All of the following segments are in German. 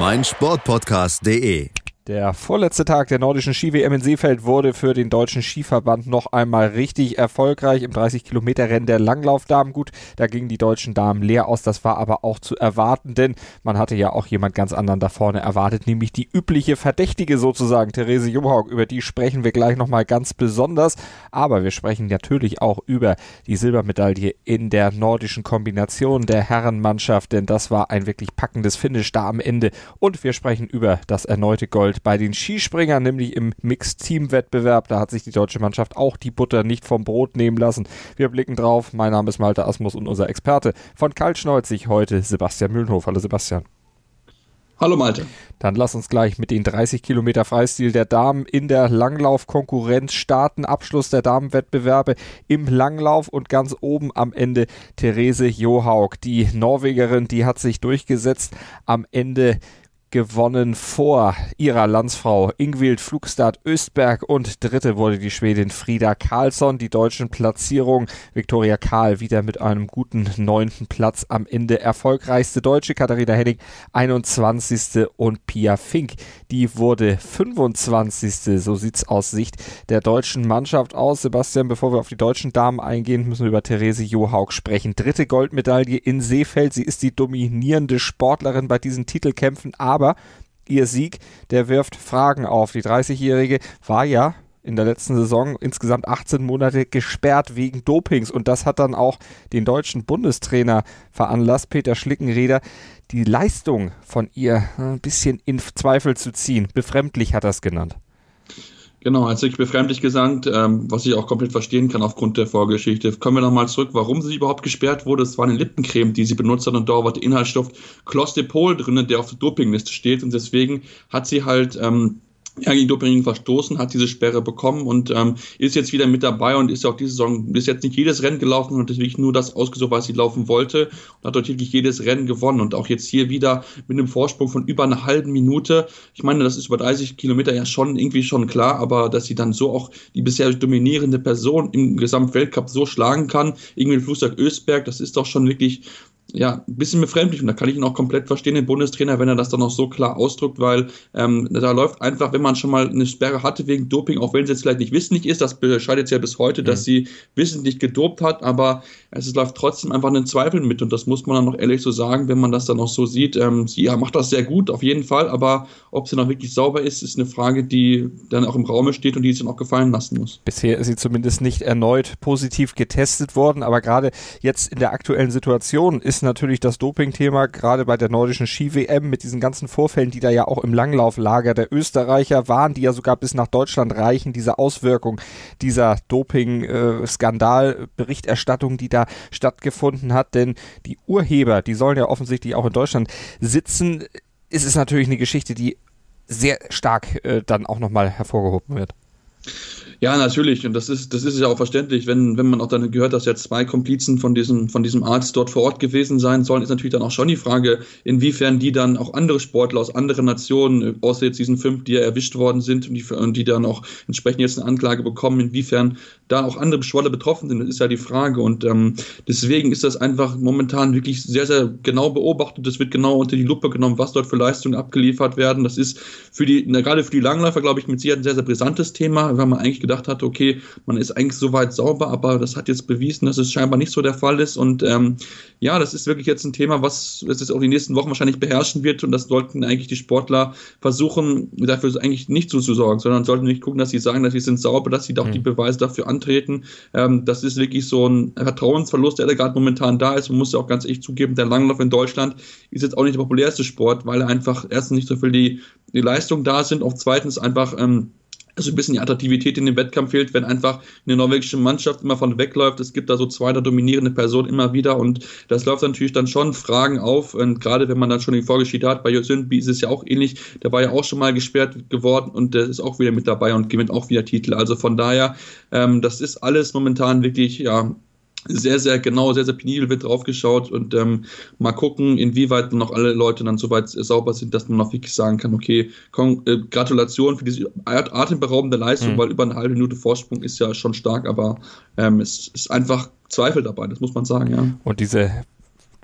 meinsportpodcast.de. Der vorletzte Tag der nordischen Ski-WM in Seefeld wurde für den deutschen Skiverband noch einmal richtig erfolgreich im 30-Kilometer-Rennen der Langlaufdamen. Gut, da gingen die deutschen Damen leer aus, das war aber auch zu erwarten, denn man hatte ja auch jemand ganz anderen da vorne erwartet, nämlich die übliche Verdächtige sozusagen, Therese Jumhaug. Über die sprechen wir gleich nochmal ganz besonders, aber wir sprechen natürlich auch über die Silbermedaille in der nordischen Kombination der Herrenmannschaft, denn das war ein wirklich packendes Finish da am Ende und wir sprechen über das erneute Gold bei den Skispringern, nämlich im Mixed-Team-Wettbewerb. Da hat sich die deutsche Mannschaft auch die Butter nicht vom Brot nehmen lassen. Wir blicken drauf. Mein Name ist Malte Asmus und unser Experte von Kaltschneuzig heute Sebastian Mühlenhof. Hallo Sebastian. Hallo Malte. Dann lass uns gleich mit den 30 Kilometer Freistil der Damen in der Langlaufkonkurrenz starten. Abschluss der Damenwettbewerbe im Langlauf und ganz oben am Ende Therese Johaug. Die Norwegerin, die hat sich durchgesetzt. Am Ende gewonnen vor ihrer Landsfrau Ingwild Flugstad Östberg und dritte wurde die Schwedin Frida Karlsson. Die deutschen Platzierungen Viktoria Karl wieder mit einem guten neunten Platz am Ende. Erfolgreichste Deutsche Katharina Hennig 21. und Pia Fink, die wurde 25. So sieht's aus Sicht der deutschen Mannschaft aus. Sebastian, bevor wir auf die deutschen Damen eingehen, müssen wir über Therese Johaug sprechen. Dritte Goldmedaille in Seefeld. Sie ist die dominierende Sportlerin bei diesen Titelkämpfen, aber aber ihr Sieg, der wirft Fragen auf. Die 30-Jährige war ja in der letzten Saison insgesamt 18 Monate gesperrt wegen Dopings und das hat dann auch den deutschen Bundestrainer veranlasst, Peter Schlickenreder, die Leistung von ihr ein bisschen in Zweifel zu ziehen. Befremdlich hat er es genannt. Genau, als ich befremdlich gesagt, ähm, was ich auch komplett verstehen kann aufgrund der Vorgeschichte. Kommen wir nochmal zurück, warum sie überhaupt gesperrt wurde. Es war eine Lippencreme, die sie benutzt hat und da war der Inhaltsstoff Clostepol drin, der auf der Dopingliste steht und deswegen hat sie halt ähm, ja, gegen Doping verstoßen, hat diese Sperre bekommen und ähm, ist jetzt wieder mit dabei und ist ja auch diese Saison bis jetzt nicht jedes Rennen gelaufen und wirklich nur das ausgesucht, was sie laufen wollte und hat dort wirklich jedes Rennen gewonnen und auch jetzt hier wieder mit einem Vorsprung von über einer halben Minute. Ich meine, das ist über 30 Kilometer ja schon irgendwie schon klar, aber dass sie dann so auch die bisher dominierende Person im Gesamtweltcup so schlagen kann, irgendwie Flugzeug Ösberg, das ist doch schon wirklich ja, ein bisschen befremdlich und da kann ich ihn auch komplett verstehen, den Bundestrainer, wenn er das dann auch so klar ausdrückt, weil ähm, da läuft einfach, wenn man schon mal eine Sperre hatte wegen Doping, auch wenn es jetzt vielleicht nicht wissentlich ist, das bescheidet ja bis heute, mhm. dass sie wissentlich gedopt hat, aber es läuft trotzdem einfach ein Zweifel mit und das muss man dann noch ehrlich so sagen, wenn man das dann auch so sieht. Ähm, sie ja, macht das sehr gut, auf jeden Fall, aber ob sie noch wirklich sauber ist, ist eine Frage, die dann auch im Raume steht und die sich dann auch gefallen lassen muss. Bisher ist sie zumindest nicht erneut positiv getestet worden, aber gerade jetzt in der aktuellen Situation ist natürlich das Doping-Thema, gerade bei der nordischen Ski-WM mit diesen ganzen Vorfällen, die da ja auch im Langlauflager der Österreicher waren, die ja sogar bis nach Deutschland reichen, diese Auswirkung dieser Doping-Skandal-Berichterstattung, die da stattgefunden hat, denn die Urheber, die sollen ja offensichtlich auch in Deutschland sitzen. Es ist natürlich eine Geschichte, die sehr stark äh, dann auch nochmal hervorgehoben wird. Ja, natürlich. Und das ist, das ist ja auch verständlich, wenn, wenn man auch dann gehört, dass jetzt zwei Komplizen von diesem, von diesem Arzt dort vor Ort gewesen sein sollen, ist natürlich dann auch schon die Frage, inwiefern die dann auch andere Sportler aus anderen Nationen, außer jetzt diesen fünf, die ja erwischt worden sind und die, und die dann auch entsprechend jetzt eine Anklage bekommen, inwiefern da auch andere Sportler betroffen sind, das ist ja die Frage. Und ähm, deswegen ist das einfach momentan wirklich sehr, sehr genau beobachtet. Es wird genau unter die Lupe genommen, was dort für Leistungen abgeliefert werden. Das ist für die, na, gerade für die Langläufer, glaube ich, mit Sicherheit ein sehr, sehr brisantes Thema, weil man eigentlich gedacht hat, okay, man ist eigentlich soweit sauber, aber das hat jetzt bewiesen, dass es scheinbar nicht so der Fall ist. Und ähm, ja, das ist wirklich jetzt ein Thema, was es jetzt auch die nächsten Wochen wahrscheinlich beherrschen wird. Und das sollten eigentlich die Sportler versuchen, dafür eigentlich nicht so zu sorgen, sondern sollten nicht gucken, dass sie sagen, dass sie sind sauber, dass sie doch mhm. die Beweise dafür antreten. Ähm, das ist wirklich so ein Vertrauensverlust, der da gerade momentan da ist. Man muss ja auch ganz ehrlich zugeben, der Langlauf in Deutschland ist jetzt auch nicht der populärste Sport, weil einfach erstens nicht so viel die, die Leistung da sind, auch zweitens einfach ähm, also ein bisschen die Attraktivität in dem Wettkampf fehlt, wenn einfach eine norwegische Mannschaft immer von wegläuft. Es gibt da so zwei der dominierende Personen immer wieder und das läuft natürlich dann schon Fragen auf. Und gerade wenn man dann schon die Vorgeschichte hat, bei Josünby ist es ja auch ähnlich. Der war ja auch schon mal gesperrt geworden und der ist auch wieder mit dabei und gewinnt auch wieder Titel. Also von daher, ähm, das ist alles momentan wirklich, ja, sehr, sehr genau, sehr, sehr penibel wird draufgeschaut und ähm, mal gucken, inwieweit noch alle Leute dann soweit sauber sind, dass man noch wirklich sagen kann, okay, Kon äh, Gratulation für diese atemberaubende Leistung, mhm. weil über eine halbe Minute Vorsprung ist ja schon stark, aber ähm, es ist einfach Zweifel dabei, das muss man sagen, ja. Und diese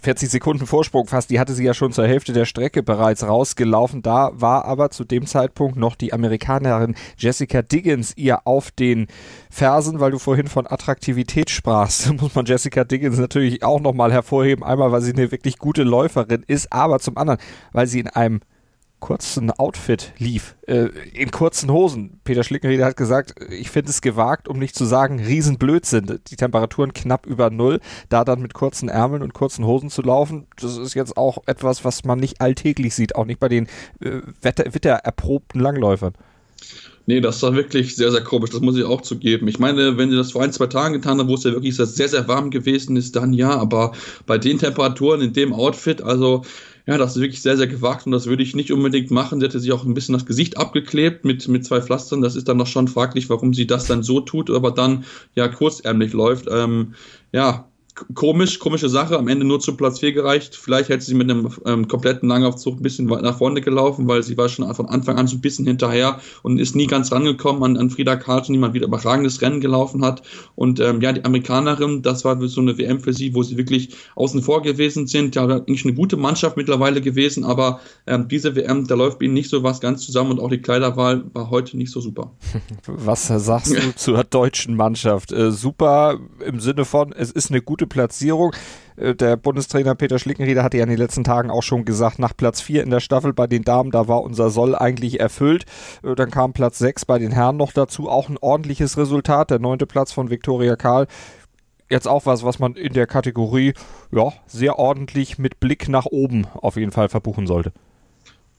40 Sekunden Vorsprung fast, die hatte sie ja schon zur Hälfte der Strecke bereits rausgelaufen. Da war aber zu dem Zeitpunkt noch die Amerikanerin Jessica Diggins ihr auf den Fersen, weil du vorhin von Attraktivität sprachst. Muss man Jessica Diggins natürlich auch nochmal hervorheben. Einmal, weil sie eine wirklich gute Läuferin ist, aber zum anderen, weil sie in einem kurzen Outfit lief, äh, in kurzen Hosen. Peter Schlickenrieder hat gesagt, ich finde es gewagt, um nicht zu sagen, Riesenblödsinn. Die Temperaturen knapp über Null, da dann mit kurzen Ärmeln und kurzen Hosen zu laufen, das ist jetzt auch etwas, was man nicht alltäglich sieht, auch nicht bei den äh, wettererprobten Langläufern. Nee, das war wirklich sehr, sehr komisch, das muss ich auch zugeben. Ich meine, wenn sie das vor ein, zwei Tagen getan haben, wo es ja wirklich sehr, sehr warm gewesen ist, dann ja, aber bei den Temperaturen in dem Outfit, also ja, das ist wirklich sehr, sehr gewagt und das würde ich nicht unbedingt machen. Sie hätte sich auch ein bisschen das Gesicht abgeklebt mit, mit zwei Pflastern. Das ist dann noch schon fraglich, warum sie das dann so tut, aber dann ja kurzärmlich läuft. Ähm, ja, komisch, komische Sache, am Ende nur zum Platz 4 gereicht. Vielleicht hätte sie mit einem ähm, kompletten Langaufzug ein bisschen nach vorne gelaufen, weil sie war schon von Anfang an so ein bisschen hinterher und ist nie ganz rangekommen an, an Frieda Carlson, die mal wieder überragendes Rennen gelaufen hat. Und ähm, ja, die Amerikanerin, das war so eine WM für sie, wo sie wirklich außen vor gewesen sind. Ja, eigentlich eine gute Mannschaft mittlerweile gewesen, aber ähm, diese WM, da läuft ihnen nicht so was ganz zusammen und auch die Kleiderwahl war heute nicht so super. Was sagst du zur deutschen Mannschaft? Äh, super im Sinne von, es ist eine gute Platzierung. Äh, der Bundestrainer Peter Schlickenrieder hatte ja in den letzten Tagen auch schon gesagt, nach Platz 4 in der Staffel bei den Damen, da war unser Soll eigentlich erfüllt. Äh, dann kam Platz 6 bei den Herren noch dazu, auch ein ordentliches Resultat. Der neunte Platz von Viktoria Karl. Jetzt auch was, was man in der Kategorie ja, sehr ordentlich mit Blick nach oben auf jeden Fall verbuchen sollte.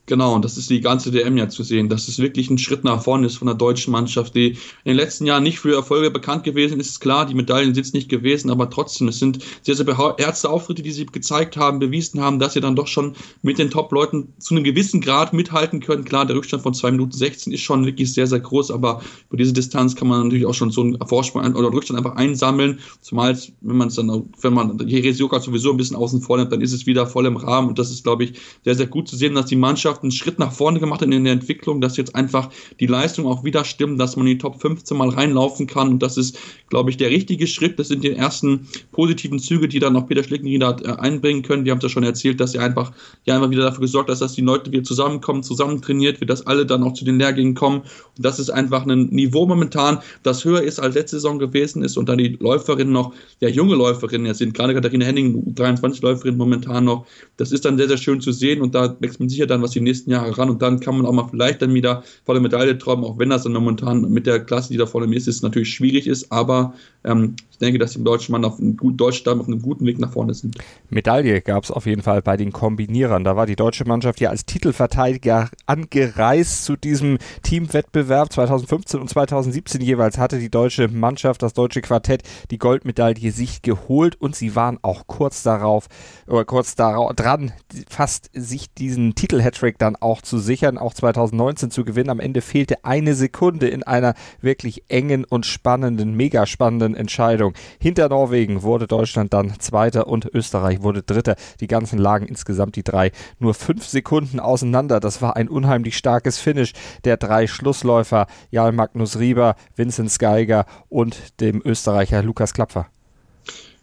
Genau, und das ist die ganze DM ja zu sehen, dass es wirklich ein Schritt nach vorne ist von der deutschen Mannschaft, die in den letzten Jahren nicht für Erfolge bekannt gewesen ist. Klar, die Medaillen sind es nicht gewesen, aber trotzdem, es sind sehr, sehr beherzte Auftritte, die sie gezeigt haben, bewiesen haben, dass sie dann doch schon mit den Top-Leuten zu einem gewissen Grad mithalten können. Klar, der Rückstand von 2 Minuten 16 ist schon wirklich sehr, sehr groß, aber über diese Distanz kann man natürlich auch schon so einen Vorsprung oder Rückstand einfach einsammeln. Zumal, wenn man es dann, wenn man Jeresioka sowieso ein bisschen außen vor nimmt, dann ist es wieder voll im Rahmen und das ist, glaube ich, sehr, sehr gut zu sehen, dass die Mannschaft Mannschaft einen Schritt nach vorne gemacht in der Entwicklung, dass jetzt einfach die Leistung auch wieder stimmt, dass man in die Top 15 mal reinlaufen kann. Und das ist, glaube ich, der richtige Schritt. Das sind die ersten positiven Züge, die dann auch Peter Schlickenrieder äh, einbringen können. Wir haben es ja schon erzählt, dass er einfach ja immer wieder dafür gesorgt hat, dass die Leute wieder zusammenkommen, zusammen trainiert wird, dass alle dann auch zu den Lehrgängen kommen. Und das ist einfach ein Niveau momentan, das höher ist als letzte Saison gewesen ist. Und dann die Läuferinnen noch, ja, junge Läuferinnen ja sind, gerade Katharina Henning, 23 Läuferinnen momentan noch. Das ist dann sehr, sehr schön zu sehen und da wächst man sicher dann, was die nächsten Jahre ran und dann kann man auch mal vielleicht dann wieder vor der Medaille träumen, auch wenn das dann momentan mit der Klasse, die da vorne ist, ist natürlich schwierig ist, aber ähm, ich denke, dass die deutschen Mann auf einem guten Deutschland auf einem guten Weg nach vorne sind. Medaille gab es auf jeden Fall bei den Kombinierern. Da war die deutsche Mannschaft ja als Titelverteidiger angereist zu diesem Teamwettbewerb 2015 und 2017 jeweils hatte die deutsche Mannschaft, das deutsche Quartett, die Goldmedaille sich geholt und sie waren auch kurz darauf oder kurz darauf dran, fast sich diesen Titel-Hattrick dann auch zu sichern, auch 2019 zu gewinnen. Am Ende fehlte eine Sekunde in einer wirklich engen und spannenden, mega spannenden Entscheidung. Entscheidung. Hinter Norwegen wurde Deutschland dann Zweiter und Österreich wurde Dritter. Die ganzen lagen insgesamt die drei nur fünf Sekunden auseinander. Das war ein unheimlich starkes Finish der drei Schlussläufer Jarl Magnus Rieber, Vincent Geiger und dem Österreicher Lukas Klapfer.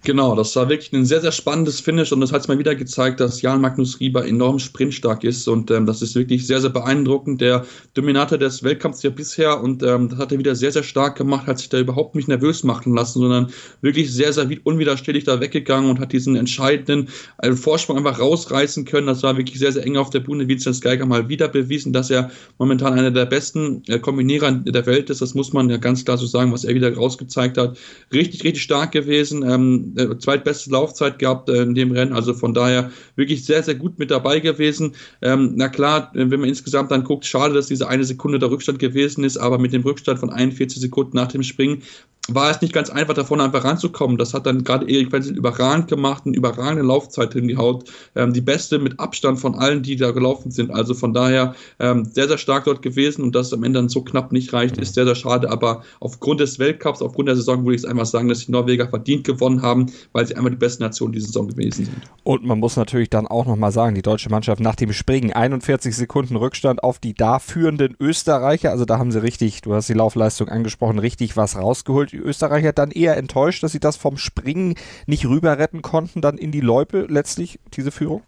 Genau, das war wirklich ein sehr, sehr spannendes Finish und das hat es mal wieder gezeigt, dass Jan Magnus Rieber enorm sprintstark ist und ähm, das ist wirklich sehr, sehr beeindruckend. Der Dominator des Weltkampfs ja bisher und ähm, das hat er wieder sehr, sehr stark gemacht, hat sich da überhaupt nicht nervös machen lassen, sondern wirklich sehr, sehr unwiderstehlich da weggegangen und hat diesen entscheidenden äh, Vorsprung einfach rausreißen können. Das war wirklich sehr, sehr eng auf der Bühne. Vincent Geiger mal wieder bewiesen, dass er momentan einer der besten äh, Kombinierer der Welt ist. Das muss man ja ganz klar so sagen, was er wieder rausgezeigt hat. Richtig, richtig stark gewesen. Ähm, äh, zweitbeste Laufzeit gehabt äh, in dem Rennen. Also von daher wirklich sehr, sehr gut mit dabei gewesen. Ähm, na klar, wenn man insgesamt dann guckt, schade, dass diese eine Sekunde der Rückstand gewesen ist, aber mit dem Rückstand von 41 Sekunden nach dem Springen war es nicht ganz einfach, davon einfach ranzukommen. Das hat dann gerade Erik Wenzel überragend gemacht, eine überragende Laufzeit hingehaut. Ähm, die beste mit Abstand von allen, die da gelaufen sind. Also von daher ähm, sehr, sehr stark dort gewesen und dass es am Ende dann so knapp nicht reicht, ist sehr, sehr schade. Aber aufgrund des Weltcups, aufgrund der Saison würde ich es einfach sagen, dass die Norweger verdient gewonnen haben, weil sie einmal die beste Nation dieser Saison gewesen sind. Und man muss natürlich dann auch nochmal sagen, die deutsche Mannschaft nach dem Springen 41 Sekunden Rückstand auf die da führenden Österreicher. Also da haben sie richtig, du hast die Laufleistung angesprochen, richtig was rausgeholt die Österreicher dann eher enttäuscht, dass sie das vom Springen nicht rüber retten konnten, dann in die Loipe letztlich, diese Führung?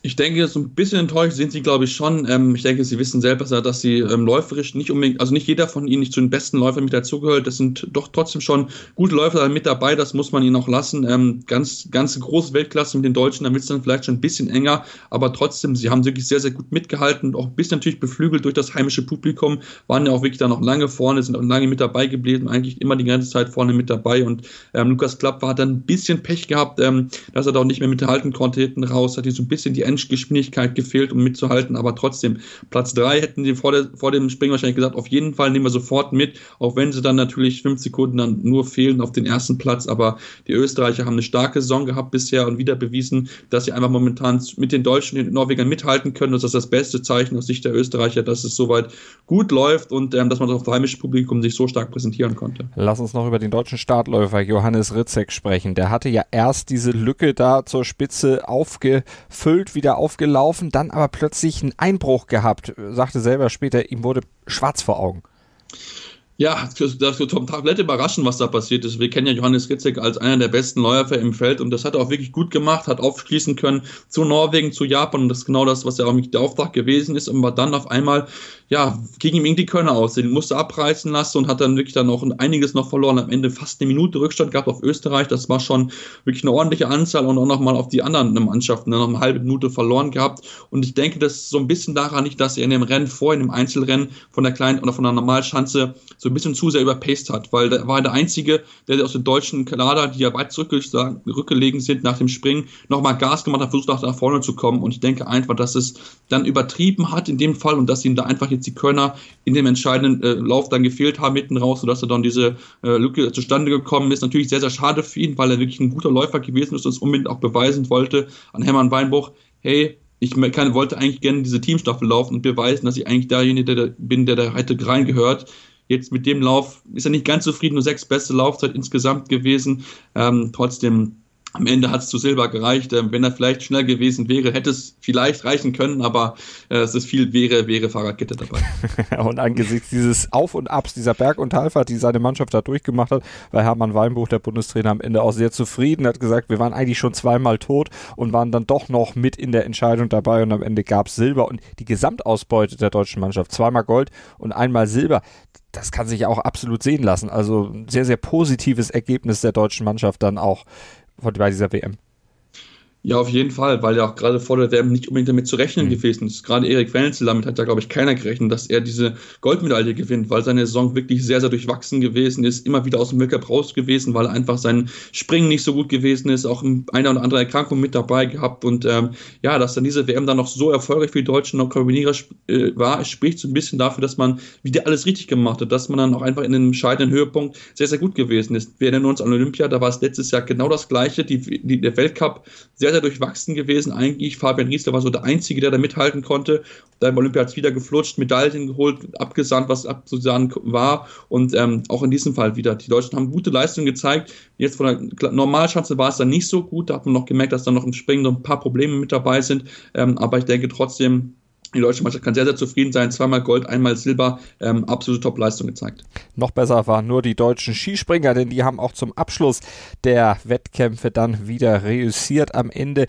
Ich denke, so ein bisschen enttäuscht sind sie, glaube ich, schon. Ähm, ich denke, sie wissen selber, dass sie ähm, läuferisch nicht unbedingt, also nicht jeder von ihnen nicht zu den besten Läufern mit dazugehört. Das sind doch trotzdem schon gute Läufer mit dabei, das muss man ihnen auch lassen. Ähm, ganz, ganz große Weltklasse mit den Deutschen, da wird es dann vielleicht schon ein bisschen enger, aber trotzdem, sie haben wirklich sehr, sehr gut mitgehalten, auch ein bisschen natürlich beflügelt durch das heimische Publikum, waren ja auch wirklich da noch lange vorne, sind auch lange mit dabei geblieben, eigentlich immer die ganze Zeit vorne mit dabei und ähm, Lukas Klapp hat dann ein bisschen Pech gehabt, ähm, dass er da auch nicht mehr mithalten konnte hinten raus, hat hier so ein bisschen die Endgeschwindigkeit gefehlt, um mitzuhalten, aber trotzdem, Platz 3 hätten sie vor, vor dem Springen wahrscheinlich gesagt, auf jeden Fall nehmen wir sofort mit, auch wenn sie dann natürlich fünf Sekunden dann nur fehlen auf den ersten Platz, aber die Österreicher haben eine starke Saison gehabt bisher und wieder bewiesen, dass sie einfach momentan mit den Deutschen und den Norwegern mithalten können. Das ist das beste Zeichen aus Sicht der Österreicher, dass es soweit gut läuft und ähm, dass man auf das heimische Publikum sich so stark präsentieren konnte. Lass uns noch über den deutschen Startläufer Johannes Ritzek sprechen. Der hatte ja erst diese Lücke da zur Spitze aufgefüllt, wieder aufgelaufen, dann aber plötzlich einen Einbruch gehabt, sagte selber später, ihm wurde schwarz vor Augen. Ja, das wird komplett überraschen, was da passiert ist. Wir kennen ja Johannes Ritzek als einer der besten Läufer im Feld und das hat er auch wirklich gut gemacht, hat aufschließen können zu Norwegen, zu Japan und das ist genau das, was ja auch der Auftrag gewesen ist, aber dann auf einmal, ja, gegen ihm irgendwie Körner aussehen, musste abreißen lassen und hat dann wirklich dann auch einiges noch verloren. Am Ende fast eine Minute Rückstand gehabt auf Österreich, das war schon wirklich eine ordentliche Anzahl und auch nochmal auf die anderen Mannschaften, dann noch eine halbe Minute verloren gehabt und ich denke, das ist so ein bisschen daran nicht, dass er in dem Rennen vor, in dem Einzelrennen von der kleinen oder von der Normalschanze so so ein bisschen zu sehr überpaced hat, weil da war der Einzige, der aus dem deutschen Kader, die ja weit zurückgelegen sind nach dem Springen, nochmal Gas gemacht hat, versucht nach vorne zu kommen. Und ich denke einfach, dass es dann übertrieben hat in dem Fall und dass ihm da einfach jetzt die Körner in dem entscheidenden äh, Lauf dann gefehlt haben mitten raus, sodass er dann diese äh, Lücke zustande gekommen ist. Natürlich sehr, sehr schade für ihn, weil er wirklich ein guter Läufer gewesen ist und es unbedingt auch beweisen wollte an Hermann Weinbuch, hey, ich kann, wollte eigentlich gerne diese Teamstaffel laufen und beweisen, dass ich eigentlich derjenige der, bin, der da hätte reingehört. Jetzt mit dem Lauf ist er nicht ganz zufrieden, nur sechs beste Laufzeit insgesamt gewesen. Ähm, trotzdem am Ende hat es zu Silber gereicht. Ähm, wenn er vielleicht schnell gewesen wäre, hätte es vielleicht reichen können, aber äh, es ist viel wäre, wäre Fahrradkette dabei. und angesichts dieses Auf und Abs, dieser Berg- und Talfahrt, die seine Mannschaft da durchgemacht hat, war Hermann Weinbuch, der Bundestrainer, am Ende auch sehr zufrieden, hat gesagt, wir waren eigentlich schon zweimal tot und waren dann doch noch mit in der Entscheidung dabei und am Ende gab es Silber und die Gesamtausbeute der deutschen Mannschaft, zweimal Gold und einmal Silber, das kann sich auch absolut sehen lassen. Also ein sehr, sehr positives Ergebnis der deutschen Mannschaft dann auch bei dieser WM. Ja, auf jeden Fall, weil ja auch gerade vor der WM nicht unbedingt damit zu rechnen mhm. gewesen ist. Gerade Erik Wenzel, damit hat ja, glaube ich, keiner gerechnet, dass er diese Goldmedaille gewinnt, weil seine Saison wirklich sehr, sehr durchwachsen gewesen ist, immer wieder aus dem Weltcup raus gewesen, weil einfach sein Springen nicht so gut gewesen ist, auch eine oder andere Erkrankung mit dabei gehabt und ähm, ja, dass dann diese WM dann noch so erfolgreich für die Deutschen noch Kombinierer äh, war, spricht so ein bisschen dafür, dass man wieder alles richtig gemacht hat, dass man dann auch einfach in einem entscheidenden Höhepunkt sehr, sehr gut gewesen ist. Wir erinnern uns an Olympia, da war es letztes Jahr genau das Gleiche, die, die, der Weltcup sehr, sehr durchwachsen gewesen eigentlich. Fabian Riesler war so der Einzige, der da mithalten konnte. Da im Olympia hat wieder geflutscht, Medaillen geholt, abgesandt, was abzusagen war. Und ähm, auch in diesem Fall wieder. Die Deutschen haben gute Leistungen gezeigt. Jetzt von der Normalschanze war es dann nicht so gut. Da hat man noch gemerkt, dass da noch im Springen noch ein paar Probleme mit dabei sind. Ähm, aber ich denke trotzdem, die deutsche Mannschaft kann sehr, sehr zufrieden sein. Zweimal Gold, einmal Silber. Ähm, absolute Top-Leistung gezeigt. Noch besser waren nur die deutschen Skispringer, denn die haben auch zum Abschluss der Wettkämpfe dann wieder reüssiert. Am Ende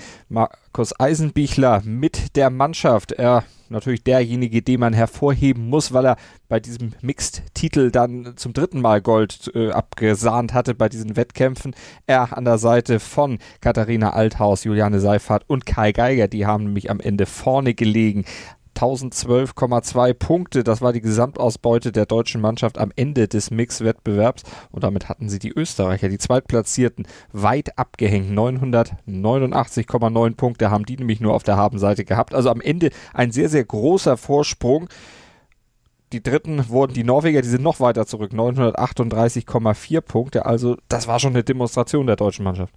Markus Eisenbichler mit der Mannschaft. Er natürlich derjenige, den man hervorheben muss, weil er bei diesem Mixed-Titel dann zum dritten Mal Gold äh, abgesahnt hatte bei diesen Wettkämpfen. Er an der Seite von Katharina Althaus, Juliane Seifert und Kai Geiger, die haben nämlich am Ende vorne gelegen. 1012,2 Punkte. Das war die Gesamtausbeute der deutschen Mannschaft am Ende des Mix-Wettbewerbs. Und damit hatten sie die Österreicher, die Zweitplatzierten, weit abgehängt. 989,9 Punkte haben die nämlich nur auf der Habenseite gehabt. Also am Ende ein sehr, sehr großer Vorsprung. Die dritten wurden die Norweger, die sind noch weiter zurück, 938,4 Punkte. Also das war schon eine Demonstration der deutschen Mannschaft.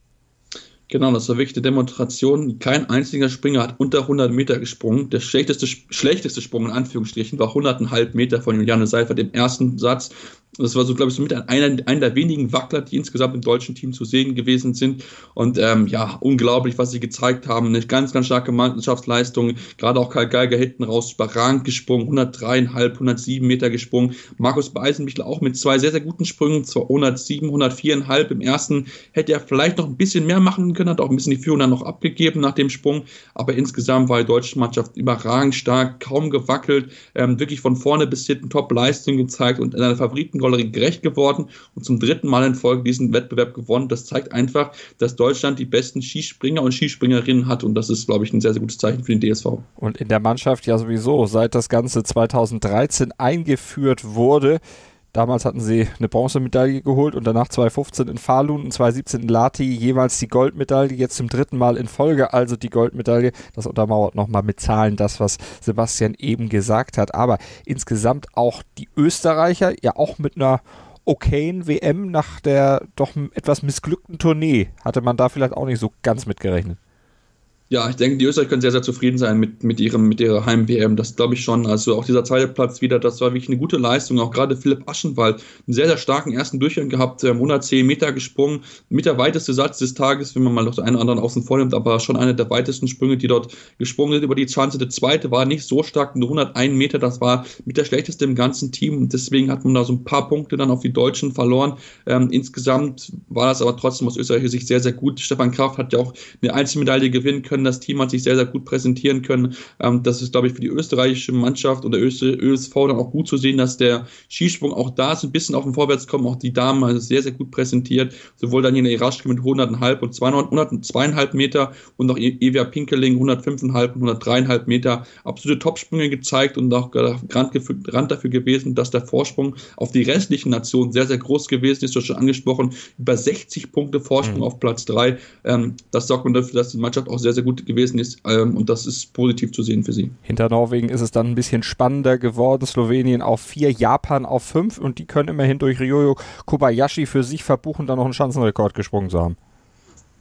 Genau, das war wirklich eine Demonstration. Kein einziger Springer hat unter 100 Meter gesprungen. Der schlechteste, schlechteste Sprung in Anführungsstrichen war 100,5 Meter von Juliane Seifert im ersten Satz. Das war so, glaube ich, so mit einer, einer der wenigen Wackler, die insgesamt im deutschen Team zu sehen gewesen sind. Und ähm, ja, unglaublich, was sie gezeigt haben. Eine ganz, ganz starke Mannschaftsleistung. Gerade auch Karl Geiger hinten raus überragend gesprungen. 103,5, 107 Meter gesprungen. Markus Beisenmichler auch mit zwei sehr, sehr guten Sprüngen. 107, 104,5 im ersten. Hätte er vielleicht noch ein bisschen mehr machen können, hat auch ein bisschen die Führung dann noch abgegeben nach dem Sprung. Aber insgesamt war die deutsche Mannschaft überragend stark, kaum gewackelt. Ähm, wirklich von vorne bis hinten Top-Leistung gezeigt und in einer Favoriten Rolle gerecht geworden und zum dritten Mal in Folge diesen Wettbewerb gewonnen. Das zeigt einfach, dass Deutschland die besten Skispringer und Skispringerinnen hat und das ist, glaube ich, ein sehr, sehr gutes Zeichen für den DSV. Und in der Mannschaft ja sowieso, seit das Ganze 2013 eingeführt wurde, Damals hatten sie eine Bronzemedaille geholt und danach 2015 in Falun und 2017 in Lati jeweils die Goldmedaille, jetzt zum dritten Mal in Folge also die Goldmedaille. Das untermauert nochmal mit Zahlen das, was Sebastian eben gesagt hat. Aber insgesamt auch die Österreicher, ja auch mit einer okayen WM nach der doch etwas missglückten Tournee, hatte man da vielleicht auch nicht so ganz mitgerechnet. Ja, ich denke, die Österreicher können sehr, sehr zufrieden sein mit, mit, ihrem, mit ihrer Heim-WM. Das glaube ich schon. Also auch dieser zweite Platz wieder, das war wirklich eine gute Leistung. Auch gerade Philipp Aschenwald, einen sehr, sehr starken ersten Durchgang gehabt, 110 Meter gesprungen. Mit der weiteste Satz des Tages, wenn man mal noch den einen oder anderen außen vor nimmt, aber schon einer der weitesten Sprünge, die dort gesprungen sind über die Chance. Der zweite war nicht so stark, nur 101 Meter. Das war mit der schlechteste im ganzen Team. Und deswegen hat man da so ein paar Punkte dann auf die Deutschen verloren. Ähm, insgesamt war das aber trotzdem aus österreichischer Sicht sehr, sehr gut. Stefan Kraft hat ja auch eine Einzelmedaille gewinnen können können. Das Team hat sich sehr, sehr gut präsentieren können. Ähm, das ist, glaube ich, für die österreichische Mannschaft oder ÖSV dann auch gut zu sehen, dass der Skisprung auch da ist, ein bisschen auf dem Vorwärtskommen. Auch die Damen also sehr, sehr gut präsentiert. Sowohl Daniela Iraschke mit 100,5 und 202,5 Meter und auch e- Evia Pinkeling 105,5 und 103,5 Meter. Absolute Topsprünge gezeigt und auch Rand dafür gewesen, dass der Vorsprung auf die restlichen Nationen sehr, sehr groß gewesen ist. Du hast schon angesprochen, über 60 Punkte Vorsprung mhm. auf Platz 3. Ähm, das sorgt man dafür, dass die Mannschaft auch sehr, sehr gut gewesen ist ähm, und das ist positiv zu sehen für sie. Hinter Norwegen ist es dann ein bisschen spannender geworden. Slowenien auf vier, Japan auf fünf und die können immerhin durch Ryoyo Kobayashi für sich verbuchen, dann noch einen Schanzenrekord gesprungen zu haben.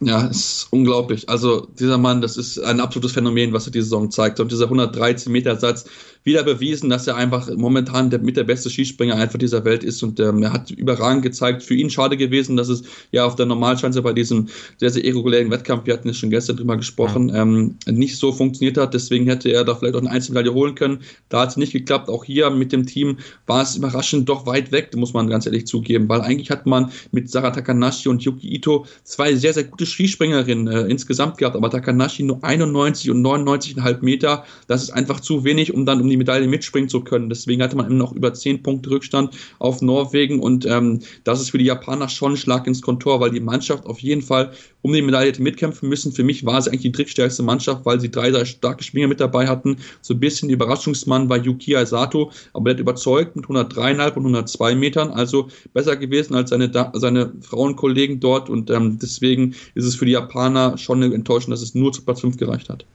Ja, ist unglaublich. Also dieser Mann, das ist ein absolutes Phänomen, was er diese Saison zeigt. Und dieser 113 Meter Satz wieder bewiesen, dass er einfach momentan der, mit der beste Skispringer einfach dieser Welt ist. Und ähm, er hat überragend gezeigt. Für ihn schade gewesen, dass es ja auf der Normalschanze bei diesem sehr, sehr irregulären Wettkampf, wir hatten es schon gestern drüber gesprochen, ja. ähm, nicht so funktioniert hat. Deswegen hätte er da vielleicht auch eine Einzelmedaille holen können. Da hat es nicht geklappt. Auch hier mit dem Team war es überraschend doch weit weg, muss man ganz ehrlich zugeben. Weil eigentlich hat man mit Sarah Takanashi und Yuki Ito zwei sehr, sehr gute Skispringerin äh, insgesamt gehabt, aber Takanashi nur 91 und 99,5 Meter, das ist einfach zu wenig, um dann um die Medaille mitspringen zu können. Deswegen hatte man immer noch über 10 Punkte Rückstand auf Norwegen und ähm, das ist für die Japaner schon ein Schlag ins Kontor, weil die Mannschaft auf jeden Fall um die Medaille hätte mitkämpfen müssen. Für mich war es eigentlich die drittstärkste Mannschaft, weil sie drei, drei starke Springer mit dabei hatten. So ein bisschen Überraschungsmann war Yukiya Sato, aber der hat überzeugt mit 103,5 und 102 Metern, also besser gewesen als seine, seine Frauenkollegen dort und ähm, deswegen ist es für die Japaner schon enttäuschend, dass es nur zu Platz 5 gereicht hat.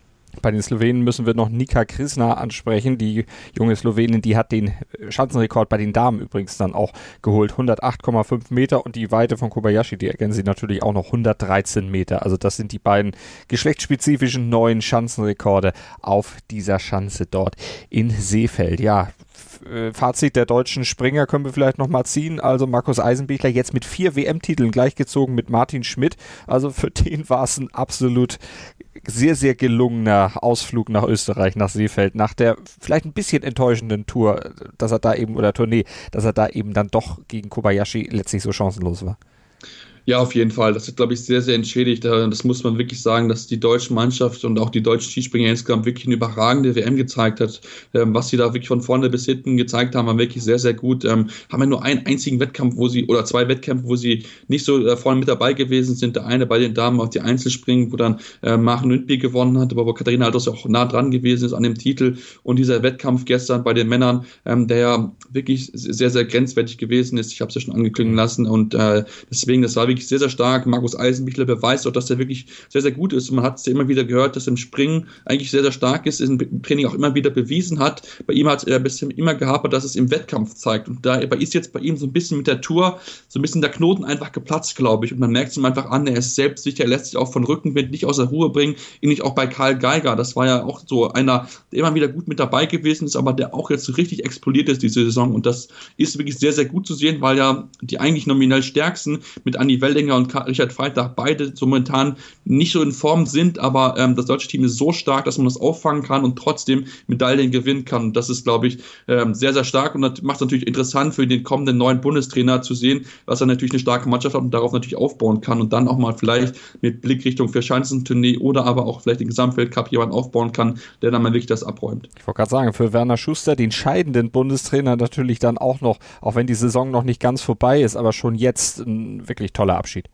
Bei den Slowenen müssen wir noch Nika Krisna ansprechen. Die junge Slowenin, die hat den Schanzenrekord bei den Damen übrigens dann auch geholt. 108,5 Meter und die Weite von Kobayashi, die ergänzen sie natürlich auch noch 113 Meter. Also das sind die beiden geschlechtsspezifischen neuen Schanzenrekorde auf dieser Schanze dort in Seefeld. Ja, äh, Fazit der deutschen Springer können wir vielleicht nochmal ziehen. Also Markus Eisenbichler jetzt mit vier WM-Titeln gleichgezogen mit Martin Schmidt. Also für den war es ein absolut sehr, sehr gelungener Ausflug nach Österreich, nach Seefeld, nach der vielleicht ein bisschen enttäuschenden Tour, dass er da eben, oder Tournee, dass er da eben dann doch gegen Kobayashi letztlich so chancenlos war. Ja, auf jeden Fall. Das ist, glaube ich, sehr, sehr entschädigt. Das muss man wirklich sagen, dass die deutsche Mannschaft und auch die deutschen Skispringer insgesamt wirklich eine überragende WM gezeigt hat. Ähm, was sie da wirklich von vorne bis hinten gezeigt haben, war wirklich sehr, sehr gut. Ähm, haben ja nur einen einzigen Wettkampf, wo sie, oder zwei Wettkämpfe, wo sie nicht so äh, vorne mit dabei gewesen sind. Der eine bei den Damen auf die Einzelspringen, wo dann äh, Maren Lündby gewonnen hat, aber wo Katharina Alters auch nah dran gewesen ist an dem Titel. Und dieser Wettkampf gestern bei den Männern, ähm, der ja wirklich sehr, sehr grenzwertig gewesen ist. Ich habe es ja schon angeklingen lassen und äh, deswegen, das war wirklich sehr, sehr stark. Markus Eisenbichler beweist auch, dass er wirklich sehr, sehr gut ist. Und man hat es ja immer wieder gehört, dass er im Springen eigentlich sehr, sehr stark ist, im Training auch immer wieder bewiesen hat. Bei ihm hat er bisher immer gehabt, dass es im Wettkampf zeigt. Und da ist jetzt bei ihm so ein bisschen mit der Tour so ein bisschen der Knoten einfach geplatzt, glaube ich. Und man merkt es ihm einfach an, er ist selbstsicher, er lässt sich auch von Rückenwind nicht aus der Ruhe bringen. Ähnlich auch bei Karl Geiger. Das war ja auch so einer, der immer wieder gut mit dabei gewesen ist, aber der auch jetzt so richtig explodiert ist diese Saison. Und das ist wirklich sehr, sehr gut zu sehen, weil ja die eigentlich nominell stärksten mit Andi Wellinger und Richard Freitag beide so momentan nicht so in Form sind, aber ähm, das deutsche Team ist so stark, dass man das auffangen kann und trotzdem Medaillen gewinnen kann. Das ist, glaube ich, ähm, sehr, sehr stark und das macht es natürlich interessant für den kommenden neuen Bundestrainer zu sehen, was er natürlich eine starke Mannschaft hat und darauf natürlich aufbauen kann und dann auch mal vielleicht mit Blick Richtung Verschanzentournee oder aber auch vielleicht den Gesamtweltcup jemand aufbauen kann, der dann mal wirklich das abräumt. Ich wollte gerade sagen, für Werner Schuster, den scheidenden Bundestrainer, natürlich dann auch noch, auch wenn die Saison noch nicht ganz vorbei ist, aber schon jetzt ein wirklich toller Abschied.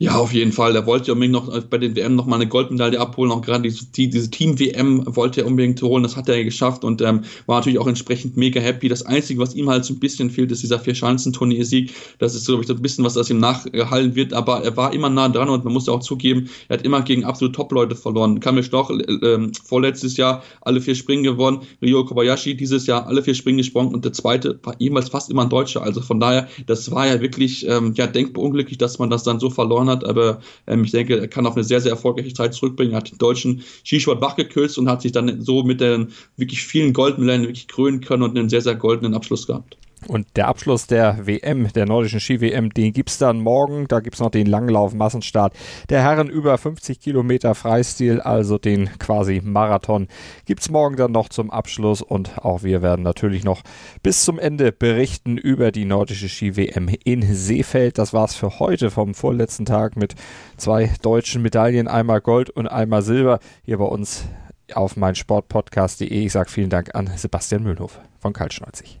Ja, auf jeden Fall. Er wollte unbedingt noch äh, bei den WM noch mal eine Goldmedaille abholen. Auch gerade diese, diese Team-WM wollte er unbedingt holen. Das hat er geschafft und ähm, war natürlich auch entsprechend mega happy. Das Einzige, was ihm halt so ein bisschen fehlt, ist dieser Vier-Schanzenturnier-Sieg. Das ist, glaube ich, so ein bisschen, was das ihm nachhallen wird. Aber er war immer nah dran und man muss ja auch zugeben, er hat immer gegen absolute Top-Leute verloren. Kamil Stoch äh, äh, vorletztes Jahr alle vier Springen gewonnen. Ryo Kobayashi dieses Jahr alle vier Springen gesprungen und der zweite war jemals fast immer ein Deutscher. Also von daher, das war ja wirklich ähm, ja, denkbar unglücklich, dass man das dann so verloren hat, aber ähm, ich denke, er kann auf eine sehr, sehr erfolgreiche Zeit zurückbringen. Er hat den deutschen Skisport wachgeküsst und hat sich dann so mit den wirklich vielen Goldmedaillen wirklich krönen können und einen sehr, sehr goldenen Abschluss gehabt. Und der Abschluss der WM, der nordischen Ski-WM, den gibt es dann morgen. Da gibt es noch den Langlauf-Massenstart der Herren über 50 Kilometer Freistil, also den quasi Marathon, gibt es morgen dann noch zum Abschluss. Und auch wir werden natürlich noch bis zum Ende berichten über die nordische Ski-WM in Seefeld. Das war's für heute vom vorletzten Tag mit zwei deutschen Medaillen, einmal Gold und einmal Silber hier bei uns auf meinsportpodcast.de. Ich sage vielen Dank an Sebastian Mühlhof von Kaltschneuzig.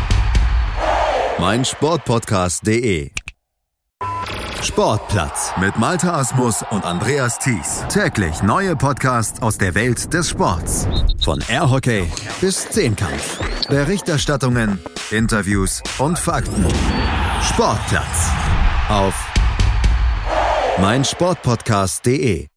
mein Sportpodcast.de. Sportplatz mit Malta Asmus und Andreas Thies. Täglich neue Podcasts aus der Welt des Sports. Von Airhockey bis Zehnkampf. Berichterstattungen, Interviews und Fakten. Sportplatz auf mein Sportpodcast.de.